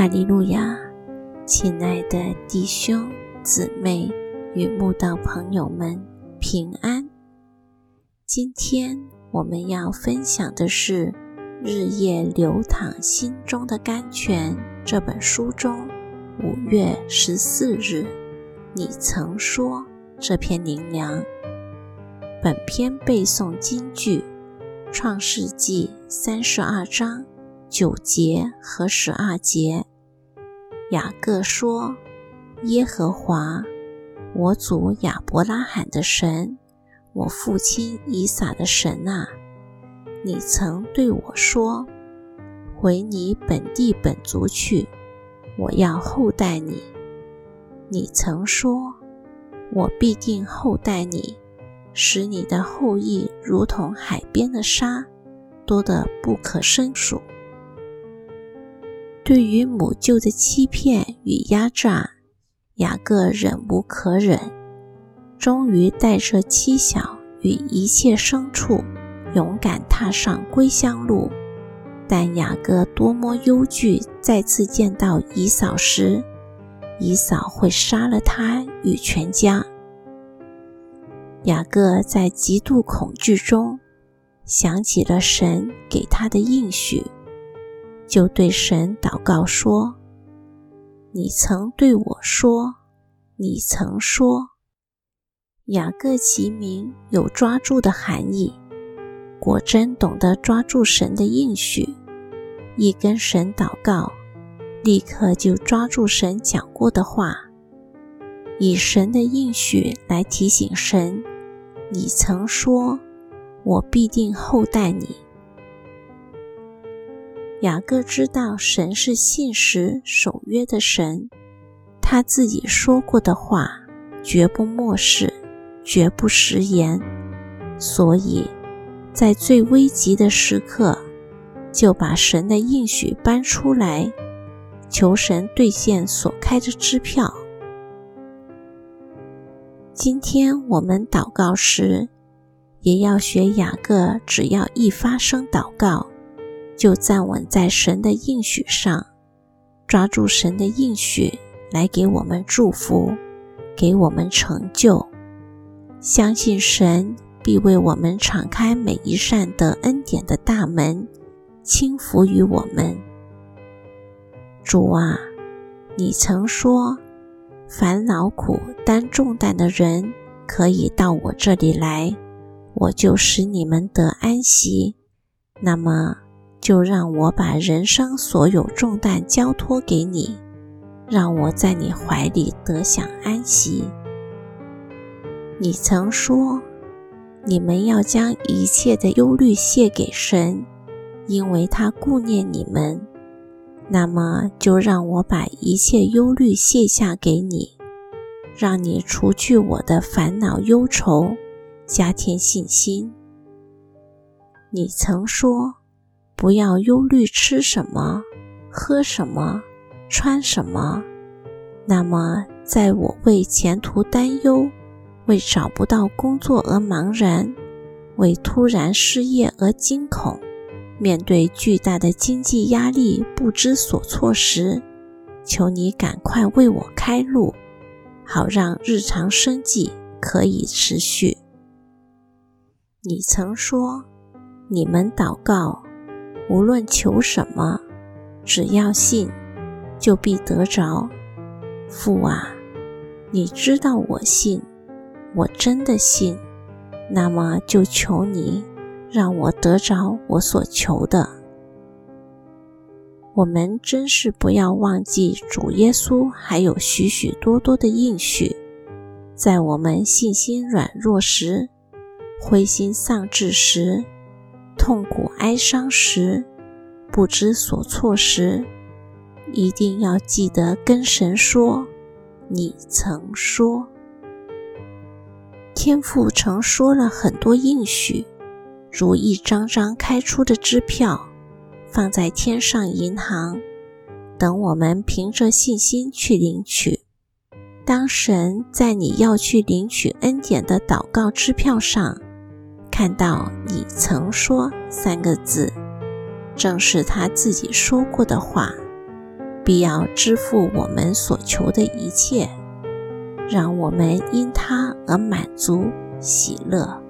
哈利路亚，亲爱的弟兄姊妹与慕道朋友们平安。今天我们要分享的是《日夜流淌心中的甘泉》这本书中五月十四日，你曾说这篇灵粮。本篇背诵金句：创世纪三十二章。九节和十二节，雅各说：“耶和华，我祖亚伯拉罕的神，我父亲以撒的神啊，你曾对我说：回你本地本族去，我要厚待你。你曾说：我必定厚待你，使你的后裔如同海边的沙，多得不可胜数。”对于母舅的欺骗与压榨，雅各忍无可忍，终于带着妻小与一切牲畜，勇敢踏上归乡路。但雅各多么忧惧，再次见到姨嫂时，姨嫂会杀了他与全家。雅各在极度恐惧中，想起了神给他的应许。就对神祷告说：“你曾对我说，你曾说，雅各其名有抓住的含义。果真懂得抓住神的应许，一跟神祷告，立刻就抓住神讲过的话，以神的应许来提醒神：你曾说，我必定厚待你。”雅各知道神是信实守约的神，他自己说过的话绝不漠视，绝不食言，所以，在最危急的时刻，就把神的应许搬出来，求神兑现所开的支票。今天我们祷告时，也要学雅各，只要一发声祷告。就站稳在神的应许上，抓住神的应许来给我们祝福，给我们成就。相信神必为我们敞开每一扇得恩典的大门，轻抚于我们。主啊，你曾说，烦恼苦担重担的人可以到我这里来，我就使你们得安息。那么。就让我把人生所有重担交托给你，让我在你怀里得享安息。你曾说，你们要将一切的忧虑卸给神，因为他顾念你们。那么，就让我把一切忧虑卸下给你，让你除去我的烦恼忧愁，加添信心。你曾说。不要忧虑吃什么、喝什么、穿什么。那么，在我为前途担忧、为找不到工作而茫然、为突然失业而惊恐、面对巨大的经济压力不知所措时，求你赶快为我开路，好让日常生计可以持续。你曾说，你们祷告。无论求什么，只要信，就必得着。父啊，你知道我信，我真的信，那么就求你，让我得着我所求的。我们真是不要忘记主耶稣还有许许多多的应许，在我们信心软弱时、灰心丧志时。痛苦、哀伤时，不知所措时，一定要记得跟神说：“你曾说，天父曾说了很多应许，如一张张开出的支票，放在天上银行，等我们凭着信心去领取。当神在你要去领取恩典的祷告支票上。”看到你曾说三个字，正是他自己说过的话，必要支付我们所求的一切，让我们因他而满足喜乐。